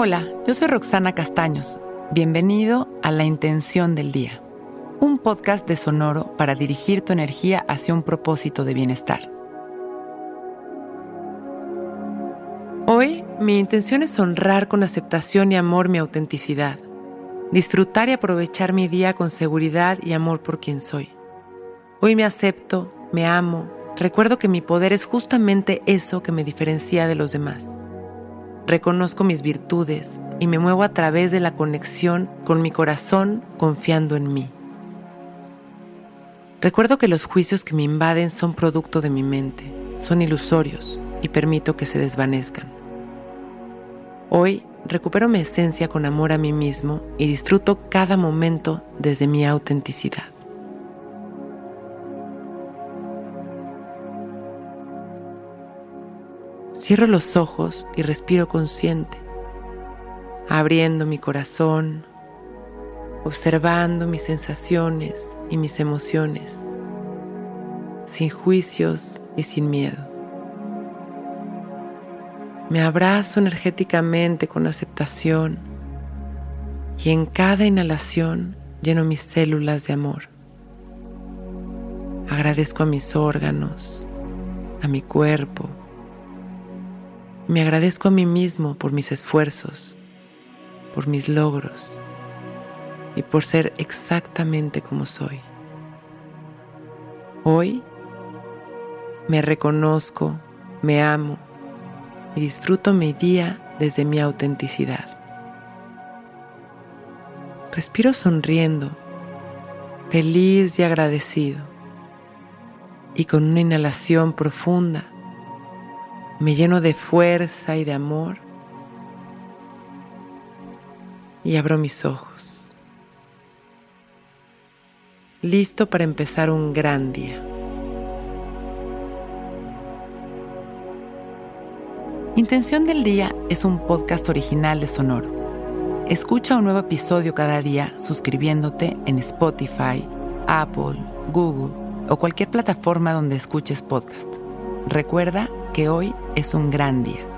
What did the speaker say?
Hola, yo soy Roxana Castaños. Bienvenido a La Intención del Día, un podcast de Sonoro para dirigir tu energía hacia un propósito de bienestar. Hoy mi intención es honrar con aceptación y amor mi autenticidad, disfrutar y aprovechar mi día con seguridad y amor por quien soy. Hoy me acepto, me amo, recuerdo que mi poder es justamente eso que me diferencia de los demás. Reconozco mis virtudes y me muevo a través de la conexión con mi corazón confiando en mí. Recuerdo que los juicios que me invaden son producto de mi mente, son ilusorios y permito que se desvanezcan. Hoy recupero mi esencia con amor a mí mismo y disfruto cada momento desde mi autenticidad. Cierro los ojos y respiro consciente, abriendo mi corazón, observando mis sensaciones y mis emociones, sin juicios y sin miedo. Me abrazo energéticamente con aceptación y en cada inhalación lleno mis células de amor. Agradezco a mis órganos, a mi cuerpo, me agradezco a mí mismo por mis esfuerzos, por mis logros y por ser exactamente como soy. Hoy me reconozco, me amo y disfruto mi día desde mi autenticidad. Respiro sonriendo, feliz y agradecido. Y con una inhalación profunda, me lleno de fuerza y de amor y abro mis ojos. Listo para empezar un gran día. Intención del Día es un podcast original de Sonoro. Escucha un nuevo episodio cada día suscribiéndote en Spotify, Apple, Google o cualquier plataforma donde escuches podcast. Recuerda que hoy es un gran día.